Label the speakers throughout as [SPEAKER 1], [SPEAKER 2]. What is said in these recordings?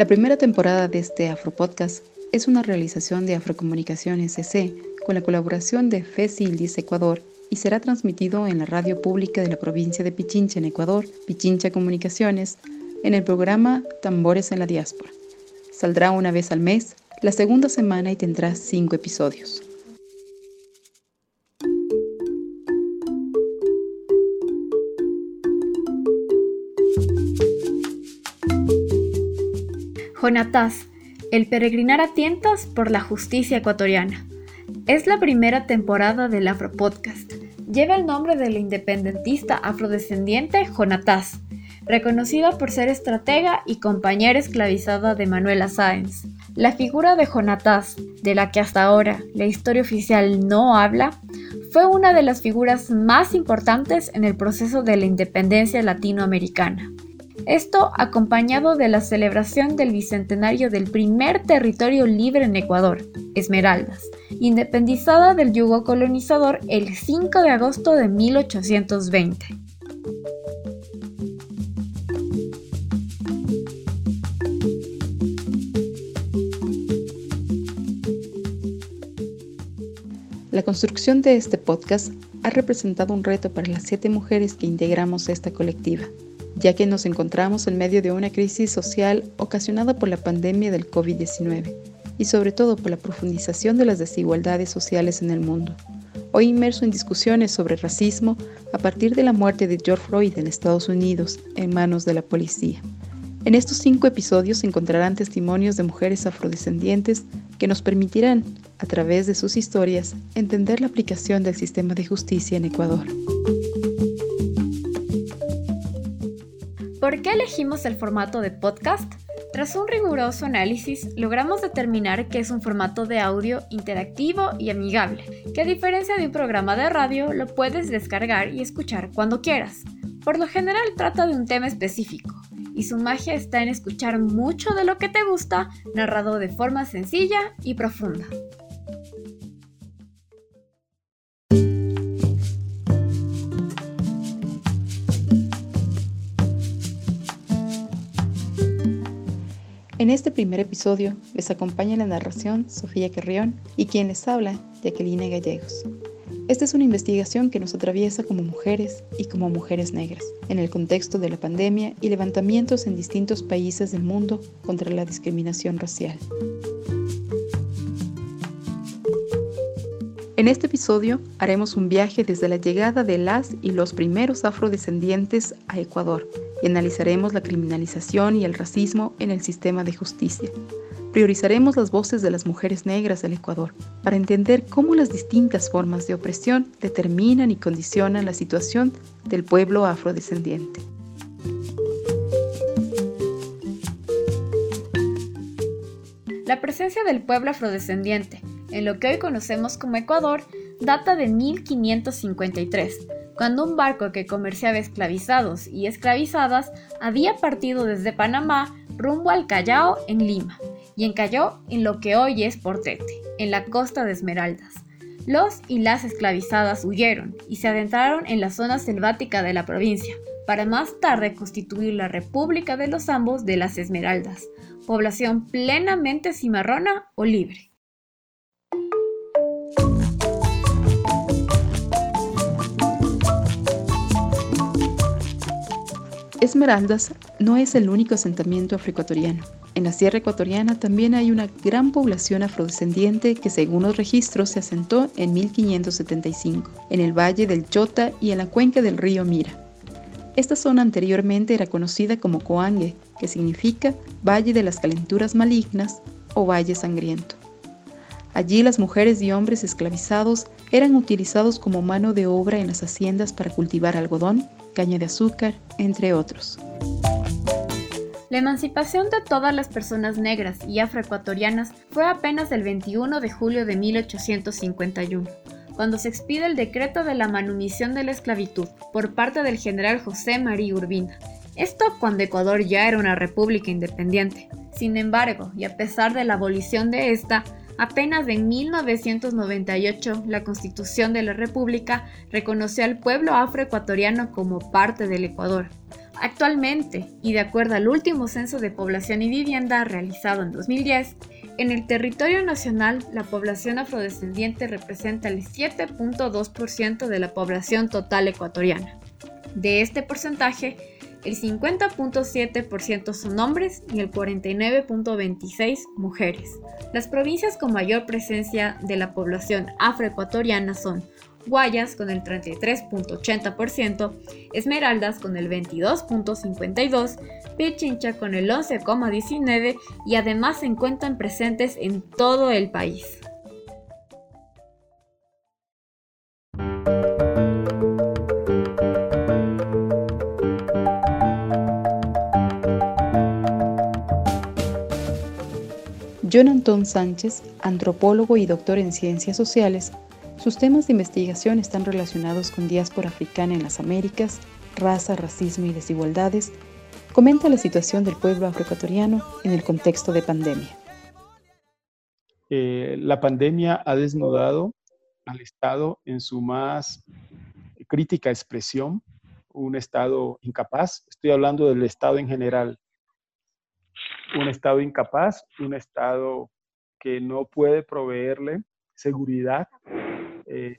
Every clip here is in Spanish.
[SPEAKER 1] La primera temporada de este Afropodcast es una realización de Afrocomunicaciones CC con la colaboración de FESILDIS Ecuador y será transmitido en la radio pública de la provincia de Pichincha en Ecuador, Pichincha Comunicaciones, en el programa Tambores en la Diáspora. Saldrá una vez al mes, la segunda semana y tendrá cinco episodios.
[SPEAKER 2] Jonatás, el peregrinar a tientas por la justicia ecuatoriana. Es la primera temporada del Afropodcast. Lleva el nombre del independentista afrodescendiente Jonatás, reconocida por ser estratega y compañera esclavizada de Manuela Sáenz. La figura de Jonatás, de la que hasta ahora la historia oficial no habla, fue una de las figuras más importantes en el proceso de la independencia latinoamericana. Esto acompañado de la celebración del bicentenario del primer territorio libre en Ecuador, Esmeraldas, independizada del yugo colonizador el 5 de agosto de 1820.
[SPEAKER 1] La construcción de este podcast ha representado un reto para las siete mujeres que integramos esta colectiva ya que nos encontramos en medio de una crisis social ocasionada por la pandemia del COVID-19 y sobre todo por la profundización de las desigualdades sociales en el mundo. Hoy inmerso en discusiones sobre racismo a partir de la muerte de George Floyd en Estados Unidos en manos de la policía. En estos cinco episodios encontrarán testimonios de mujeres afrodescendientes que nos permitirán, a través de sus historias, entender la aplicación del sistema de justicia en Ecuador.
[SPEAKER 2] ¿Por qué elegimos el formato de podcast? Tras un riguroso análisis, logramos determinar que es un formato de audio interactivo y amigable, que a diferencia de un programa de radio lo puedes descargar y escuchar cuando quieras. Por lo general trata de un tema específico, y su magia está en escuchar mucho de lo que te gusta, narrado de forma sencilla y profunda.
[SPEAKER 1] En este primer episodio les acompaña la narración Sofía Carrión y quien les habla, Jacqueline Gallegos. Esta es una investigación que nos atraviesa como mujeres y como mujeres negras, en el contexto de la pandemia y levantamientos en distintos países del mundo contra la discriminación racial. En este episodio haremos un viaje desde la llegada de las y los primeros afrodescendientes a Ecuador y analizaremos la criminalización y el racismo en el sistema de justicia. Priorizaremos las voces de las mujeres negras del Ecuador para entender cómo las distintas formas de opresión determinan y condicionan la situación del pueblo afrodescendiente.
[SPEAKER 2] La presencia del pueblo afrodescendiente en lo que hoy conocemos como Ecuador data de 1553, cuando un barco que comerciaba esclavizados y esclavizadas había partido desde Panamá rumbo al Callao en Lima y encalló en lo que hoy es Portete, en la costa de Esmeraldas. Los y las esclavizadas huyeron y se adentraron en la zona selvática de la provincia, para más tarde constituir la República de los Ambos de las Esmeraldas, población plenamente cimarrona o libre.
[SPEAKER 1] Esmeraldas no es el único asentamiento afroecuatoriano. En la sierra ecuatoriana también hay una gran población afrodescendiente que según los registros se asentó en 1575, en el valle del Chota y en la cuenca del río Mira. Esta zona anteriormente era conocida como Coangue, que significa Valle de las Calenturas Malignas o Valle Sangriento. Allí las mujeres y hombres esclavizados eran utilizados como mano de obra en las haciendas para cultivar algodón, caña de azúcar, entre otros.
[SPEAKER 2] La emancipación de todas las personas negras y afroecuatorianas fue apenas el 21 de julio de 1851, cuando se expide el decreto de la manumisión de la esclavitud por parte del general José María Urbina. Esto cuando Ecuador ya era una república independiente. Sin embargo, y a pesar de la abolición de esta, Apenas en 1998, la Constitución de la República reconoció al pueblo afroecuatoriano como parte del Ecuador. Actualmente, y de acuerdo al último censo de población y vivienda realizado en 2010, en el territorio nacional la población afrodescendiente representa el 7.2% de la población total ecuatoriana. De este porcentaje, el 50.7% son hombres y el 49.26% mujeres. Las provincias con mayor presencia de la población afroecuatoriana son Guayas con el 33.80%, Esmeraldas con el 22.52%, Pichincha con el 11.19% y además se encuentran presentes en todo el país.
[SPEAKER 1] Jonathan Sánchez, antropólogo y doctor en ciencias sociales, sus temas de investigación están relacionados con diáspora africana en las Américas, raza, racismo y desigualdades. Comenta la situación del pueblo afroecuatoriano en el contexto de pandemia.
[SPEAKER 3] Eh, la pandemia ha desnudado al Estado en su más crítica expresión, un Estado incapaz. Estoy hablando del Estado en general, un Estado incapaz, un Estado que no puede proveerle seguridad, eh,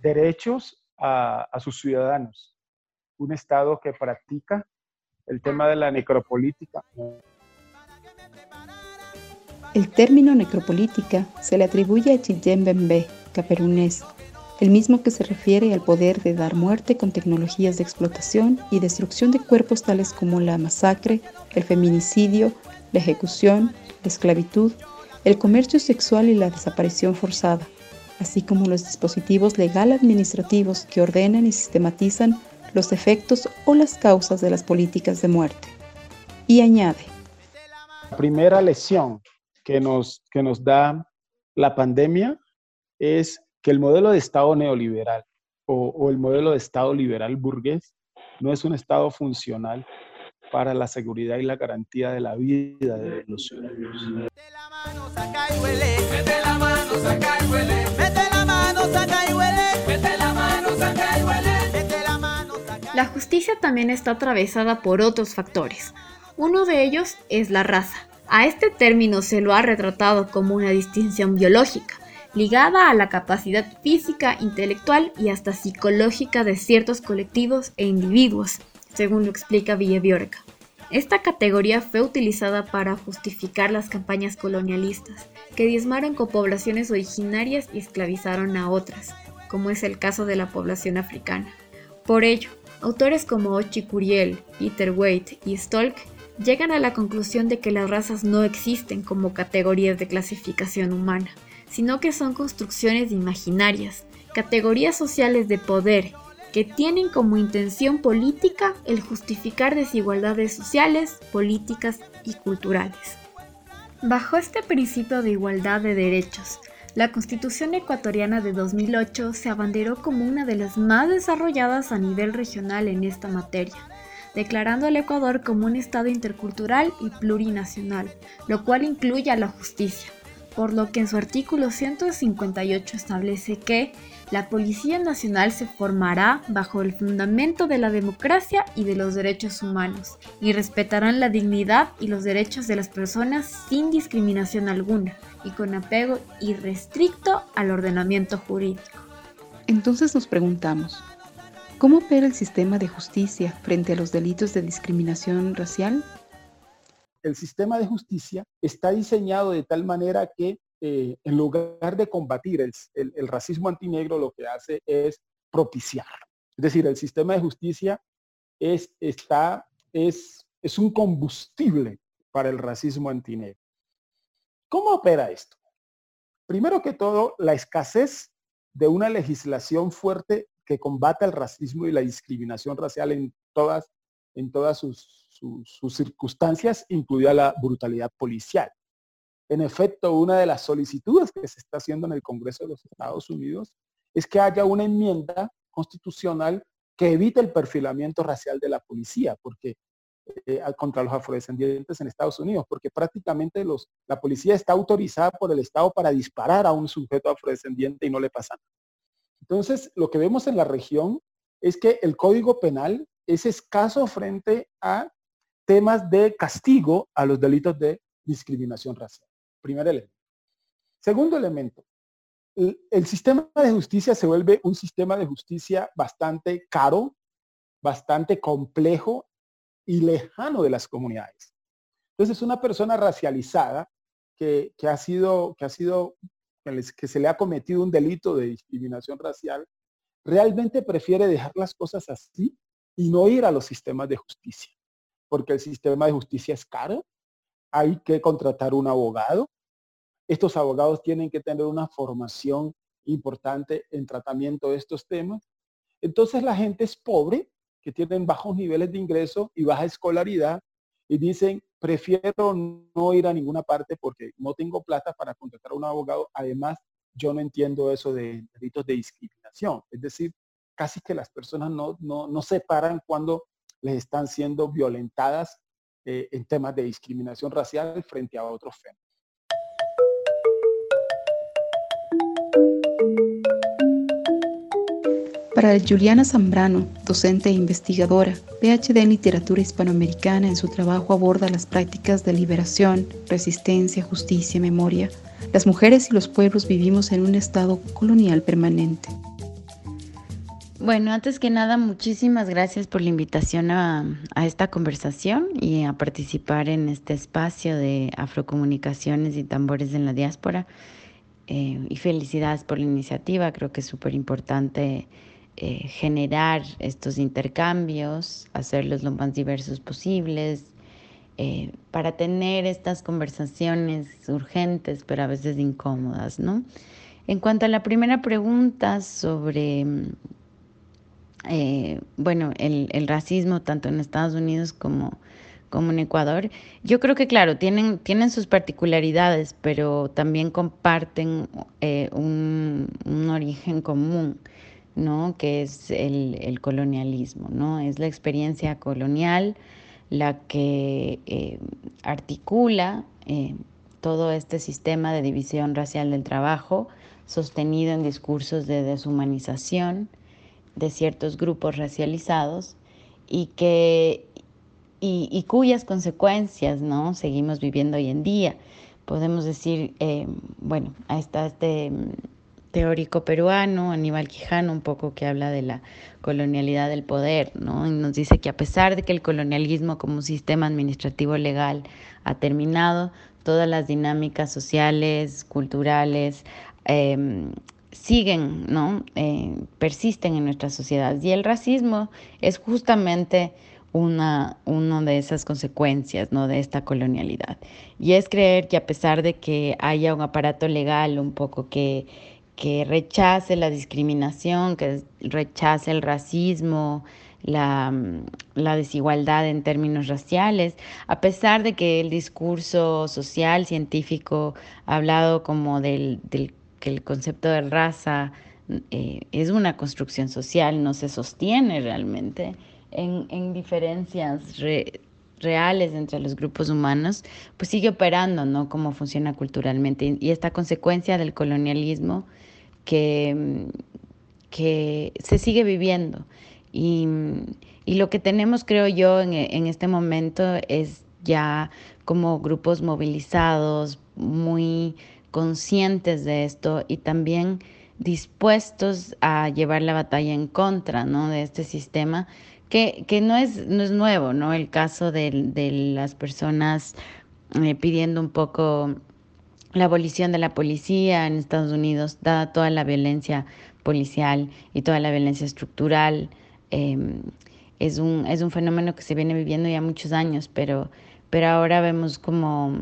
[SPEAKER 3] derechos a, sus ciudadanos, un Estado que practica el tema de la necropolítica.
[SPEAKER 1] El término necropolítica se le atribuye a Chiyem Bembe, caperunés, el mismo que se refiere al poder de dar muerte con tecnologías de explotación y destrucción de cuerpos tales como la masacre, el feminicidio, la ejecución, la esclavitud, el comercio sexual y la desaparición forzada, así como los dispositivos legal administrativos que ordenan y sistematizan los efectos o las causas de las políticas de muerte. Y añade.
[SPEAKER 3] La primera lección que nos, que nos da la pandemia es que el modelo de Estado neoliberal o, o el modelo de Estado liberal burgués no es un Estado funcional para la seguridad y la garantía de la vida de los ciudadanos.
[SPEAKER 2] La justicia también está atravesada por otros factores. Uno de ellos es la raza. A este término se lo ha retratado como una distinción biológica, ligada a la capacidad física, intelectual y hasta psicológica de ciertos colectivos e individuos, según lo explica Villaviorca. Esta categoría fue utilizada para justificar las campañas colonialistas, que diezmaron poblaciones originarias y esclavizaron a otras, como es el caso de la población africana. Por ello, autores como Ochi Curiel, Peter Waite y Stolk llegan a la conclusión de que las razas no existen como categorías de clasificación humana, sino que son construcciones imaginarias, categorías sociales de poder que tienen como intención política el justificar desigualdades sociales, políticas y culturales. Bajo este principio de igualdad de derechos, la Constitución ecuatoriana de 2008 se abanderó como una de las más desarrolladas a nivel regional en esta materia, declarando al Ecuador como un Estado intercultural y plurinacional, lo cual incluye a la justicia, por lo que en su artículo 158 establece que la Policía Nacional se formará bajo el fundamento de la democracia y de los derechos humanos, y respetarán la dignidad y los derechos de las personas sin discriminación alguna y con apego irrestricto al ordenamiento jurídico.
[SPEAKER 1] Entonces nos preguntamos, ¿cómo opera el sistema de justicia frente a los delitos de discriminación racial?
[SPEAKER 3] El sistema de justicia está diseñado de tal manera que eh, en lugar de combatir el, racismo antinegro, lo que hace es propiciar. Es decir, el sistema de justicia es, está, es, es un combustible para el racismo antinegro. ¿Cómo opera esto? Primero que todo, la escasez de una legislación fuerte que combata el racismo y la discriminación racial en todas, en todas sus, sus circunstancias, incluida la brutalidad policial. En efecto, una de las solicitudes que se está haciendo en el Congreso de los Estados Unidos es que haya una enmienda constitucional que evite el perfilamiento racial de la policía, porque eh, contra los afrodescendientes en Estados Unidos, porque prácticamente los, la policía está autorizada por el Estado para disparar a un sujeto afrodescendiente y no le pasa nada. Entonces, lo que vemos en la región es que el Código Penal es escaso frente a temas de castigo a los delitos de discriminación racial. Primer elemento. Segundo elemento, el, sistema de justicia se vuelve un sistema de justicia bastante caro, bastante complejo y lejano de las comunidades. Entonces, una persona racializada que, ha sido, que ha sido, que se le ha cometido un delito de discriminación racial, realmente prefiere dejar las cosas así y no ir a los sistemas de justicia, porque el sistema de justicia es caro, hay que contratar un abogado, estos abogados tienen que tener una formación importante en tratamiento de estos temas. Entonces la gente es pobre, que tienen bajos niveles de ingreso y baja escolaridad, y dicen, prefiero no ir a ninguna parte porque no tengo plata para contratar a un abogado. Además, yo no entiendo eso de delitos de discriminación. Es decir, casi que las personas no, no, no separan cuando les están siendo violentadas eh, en temas de discriminación racial frente a otros fenómenos.
[SPEAKER 1] Para Juliana Zambrano, docente e investigadora, PhD en literatura hispanoamericana, en su trabajo aborda las prácticas de liberación, resistencia, justicia, memoria. Las mujeres y los pueblos vivimos en un estado colonial permanente.
[SPEAKER 4] Bueno, antes que nada, muchísimas gracias por la invitación a, esta conversación y a participar en este espacio de afrocomunicaciones y tambores en la diáspora. Eh, y felicidades por la iniciativa, creo que es súper importante eh, generar estos intercambios, hacerlos lo más diversos posibles, eh, para tener estas conversaciones urgentes, pero a veces incómodas, ¿no? En cuanto a la primera pregunta sobre, eh, bueno, el, racismo tanto en Estados Unidos como, en Ecuador, yo creo que, claro, tienen, sus particularidades, pero también comparten un, un origen común. ¿no? que es el, colonialismo, ¿no? es la experiencia colonial la que eh, articula eh, todo este sistema de división racial del trabajo sostenido en discursos de deshumanización de ciertos grupos racializados y que y, cuyas consecuencias no seguimos viviendo hoy en día podemos decir eh, bueno ahí está este teórico peruano, Aníbal Quijano, un poco que habla de la colonialidad del poder, ¿no? Y nos dice que a pesar de que el colonialismo como sistema administrativo legal ha terminado, todas las dinámicas sociales, culturales, em, siguen, ¿no? Eh, persisten en nuestra sociedad. Y el racismo es justamente una, una de esas consecuencias ¿no? de esta colonialidad. Y es creer que a pesar de que haya un aparato legal un poco que que rechace la discriminación, que rechace el racismo, la, desigualdad en términos raciales, a pesar de que el discurso social, científico, ha hablado como del, que el concepto de raza eh, es una construcción social, no se sostiene realmente en, diferencias reales entre los grupos humanos, pues sigue operando, ¿no? Cómo funciona culturalmente. Y esta consecuencia del colonialismo que, que se sigue viviendo. Y, lo que tenemos, creo yo, en, en este momento es ya como grupos movilizados, muy conscientes de esto y también dispuestos a llevar la batalla en contra ¿no? de este sistema, que, que no, es, no es nuevo, ¿no? El caso de, de las personas eh, pidiendo un poco la abolición de la policía en Estados Unidos, dada toda la violencia policial y toda la violencia estructural, em, es, un, es un fenómeno que se viene viviendo ya muchos años, pero, pero ahora vemos como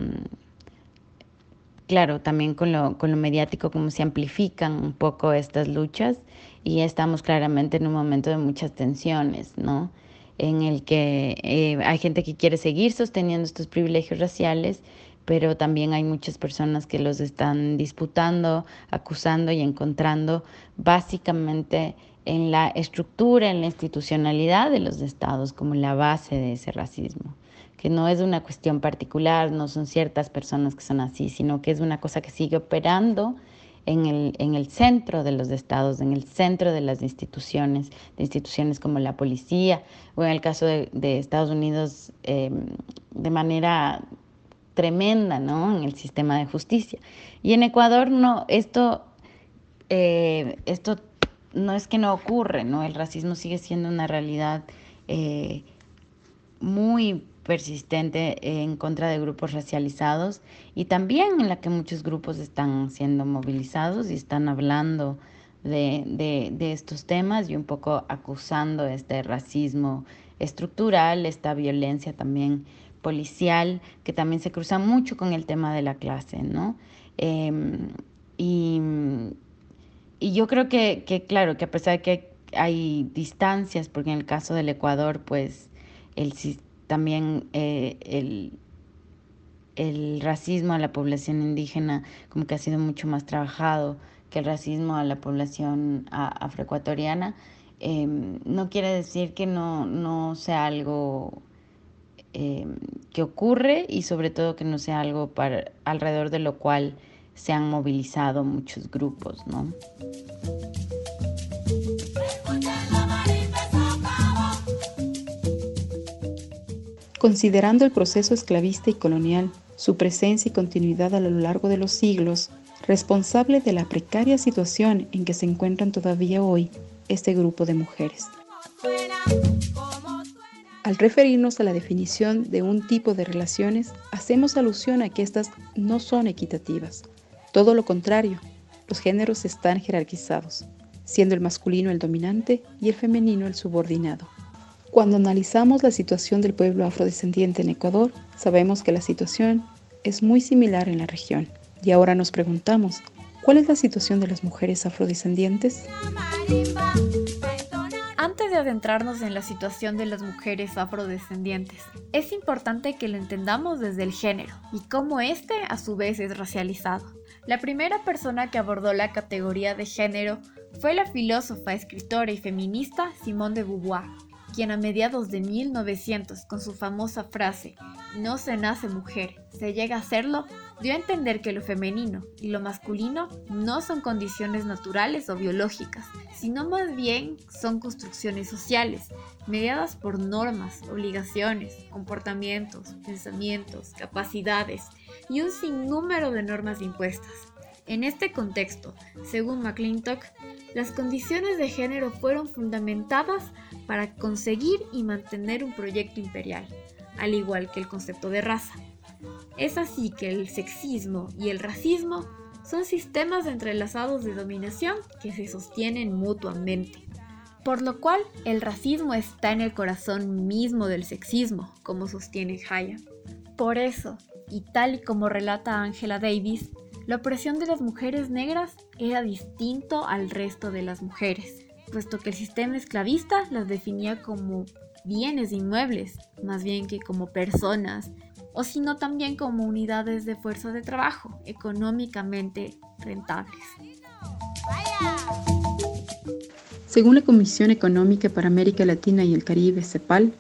[SPEAKER 4] claro, también con lo, con lo mediático, como se amplifican un poco estas luchas y estamos claramente en un momento de muchas tensiones, ¿no? En el que eh, hay gente que quiere seguir sosteniendo estos privilegios raciales, pero también hay muchas personas que los están disputando, acusando y encontrando básicamente en la estructura, en la institucionalidad de los estados como la base de ese racismo que no es una cuestión particular, no son ciertas personas que son así, sino que es una cosa que sigue operando en el, en el centro de los estados, en el centro de las instituciones, de instituciones como la policía, o en el caso de, Estados Unidos, em, de manera tremenda, ¿no? En el sistema de justicia. Y en Ecuador, no, esto, eh, esto no es que no ocurre, ¿no? El racismo sigue siendo una realidad eh, muy persistente en contra de grupos racializados y también en la que muchos grupos están siendo movilizados y están hablando de, estos temas y un poco acusando este racismo estructural, esta violencia también policial, que también se cruza mucho con el tema de la clase, ¿no? Em, y, yo creo que, que, claro, que a pesar de que hay distancias, porque en el caso del Ecuador, pues el sistema también eh, el, el racismo a la población indígena como que ha sido mucho más trabajado que el racismo a la población afroecuatoriana. Em, no quiere decir que no, no sea algo em, que ocurre y sobre todo que no sea algo para, alrededor de lo cual se han movilizado muchos grupos, ¿no?
[SPEAKER 1] Considerando el proceso esclavista y colonial, su presencia y continuidad a lo largo de los siglos, responsable de la precaria situación en que se encuentran todavía hoy este grupo de mujeres. Al referirnos a la definición de un tipo de relaciones, hacemos alusión a que éstas no son equitativas. Todo lo contrario, los géneros están jerarquizados, siendo el masculino el dominante y el femenino el subordinado. Cuando analizamos la situación del pueblo afrodescendiente en Ecuador, sabemos que la situación es muy similar en la región. Y ahora nos preguntamos, ¿cuál es la situación de las mujeres afrodescendientes?
[SPEAKER 2] Antes de adentrarnos en la situación de las mujeres afrodescendientes, es importante que lo entendamos desde el género y cómo éste a su vez es racializado. La primera persona que abordó la categoría de género fue la filósofa, escritora y feminista Simone de Beauvoir, quien a mediados de 1900, con su famosa frase, no se nace mujer, se llega a serlo, dio a entender que lo femenino y lo masculino no son condiciones naturales o biológicas, sino más bien son construcciones sociales, mediadas por normas, obligaciones, comportamientos, pensamientos, capacidades y un sinnúmero de normas impuestas. En este contexto, según McClintock, las condiciones de género fueron fundamentadas para conseguir y mantener un proyecto imperial, al igual que el concepto de raza. Es así que el sexismo y el racismo son sistemas entrelazados de dominación que se sostienen mutuamente. Por lo cual, el racismo está en el corazón mismo del sexismo, como sostiene Haya. Por eso, y tal y como relata Angela Davis, la opresión de las mujeres negras era distinto al resto de las mujeres, puesto que el sistema esclavista las definía como bienes inmuebles, más bien que como personas, o sino también como unidades de fuerza de trabajo económicamente rentables.
[SPEAKER 1] Según la Comisión Económica para América Latina y el Caribe, CEPAL,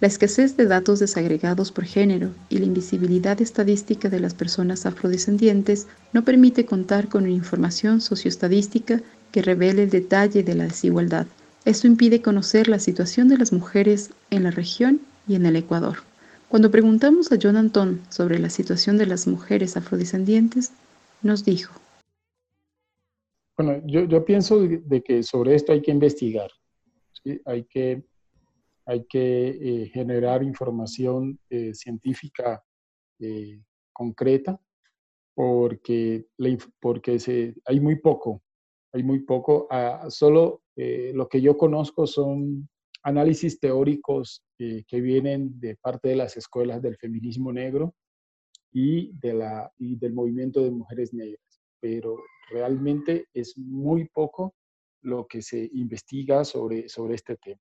[SPEAKER 1] la escasez de datos desagregados por género y la invisibilidad estadística de las personas afrodescendientes no permite contar con información socioestadística que revele el detalle de la desigualdad. Esto impide conocer la situación de las mujeres en la región y en el Ecuador. Cuando preguntamos a John Anton sobre la situación de las mujeres afrodescendientes, nos dijo.
[SPEAKER 3] Bueno, yo, pienso de, que sobre esto hay que investigar. Hay que hay que eh, generar información eh, científica eh, concreta porque, porque hay muy poco, hay muy poco. Solo lo que yo conozco son análisis teóricos que vienen de parte de las escuelas del feminismo negro y, de la, y del movimiento de mujeres negras. Pero realmente es muy poco lo que se investiga sobre, sobre este tema.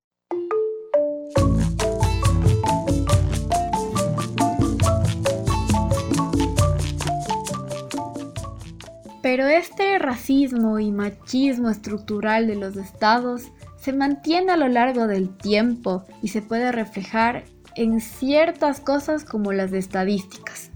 [SPEAKER 2] Pero este racismo y machismo estructural de los estados se mantiene a lo largo del tiempo y se puede reflejar en ciertas cosas como las estadísticas.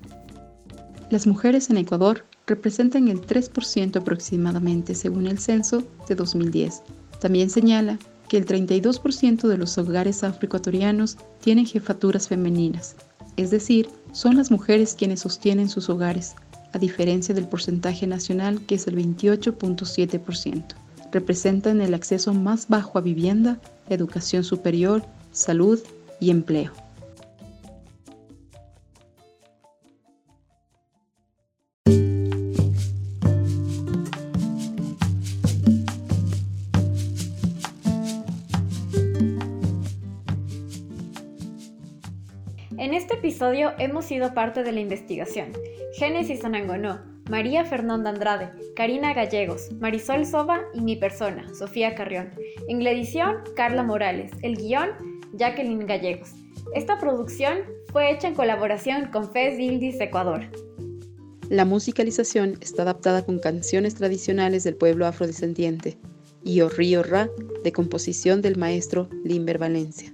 [SPEAKER 1] Las mujeres en Ecuador representan el 3% aproximadamente según el censo de 2010. También señala que el 32% de los hogares afroecuatorianos tienen jefaturas femeninas, es decir, son las mujeres quienes sostienen sus hogares, a diferencia del porcentaje nacional que es el 28.7%. Representan el acceso más bajo a vivienda, educación superior, salud y empleo.
[SPEAKER 2] Episodio hemos sido parte de la investigación. Génesis Anangonó, María Fernanda Andrade, Karina Gallegos, Marisol Soba y mi persona, Sofía Carrión. En la edición, Carla Morales. El guion, Jacqueline Gallegos. Esta producción fue hecha en colaboración con FES Ildis Ecuador.
[SPEAKER 1] La musicalización está adaptada con canciones tradicionales del pueblo afrodescendiente y O Río Ra, de composición del maestro Limber Valencia.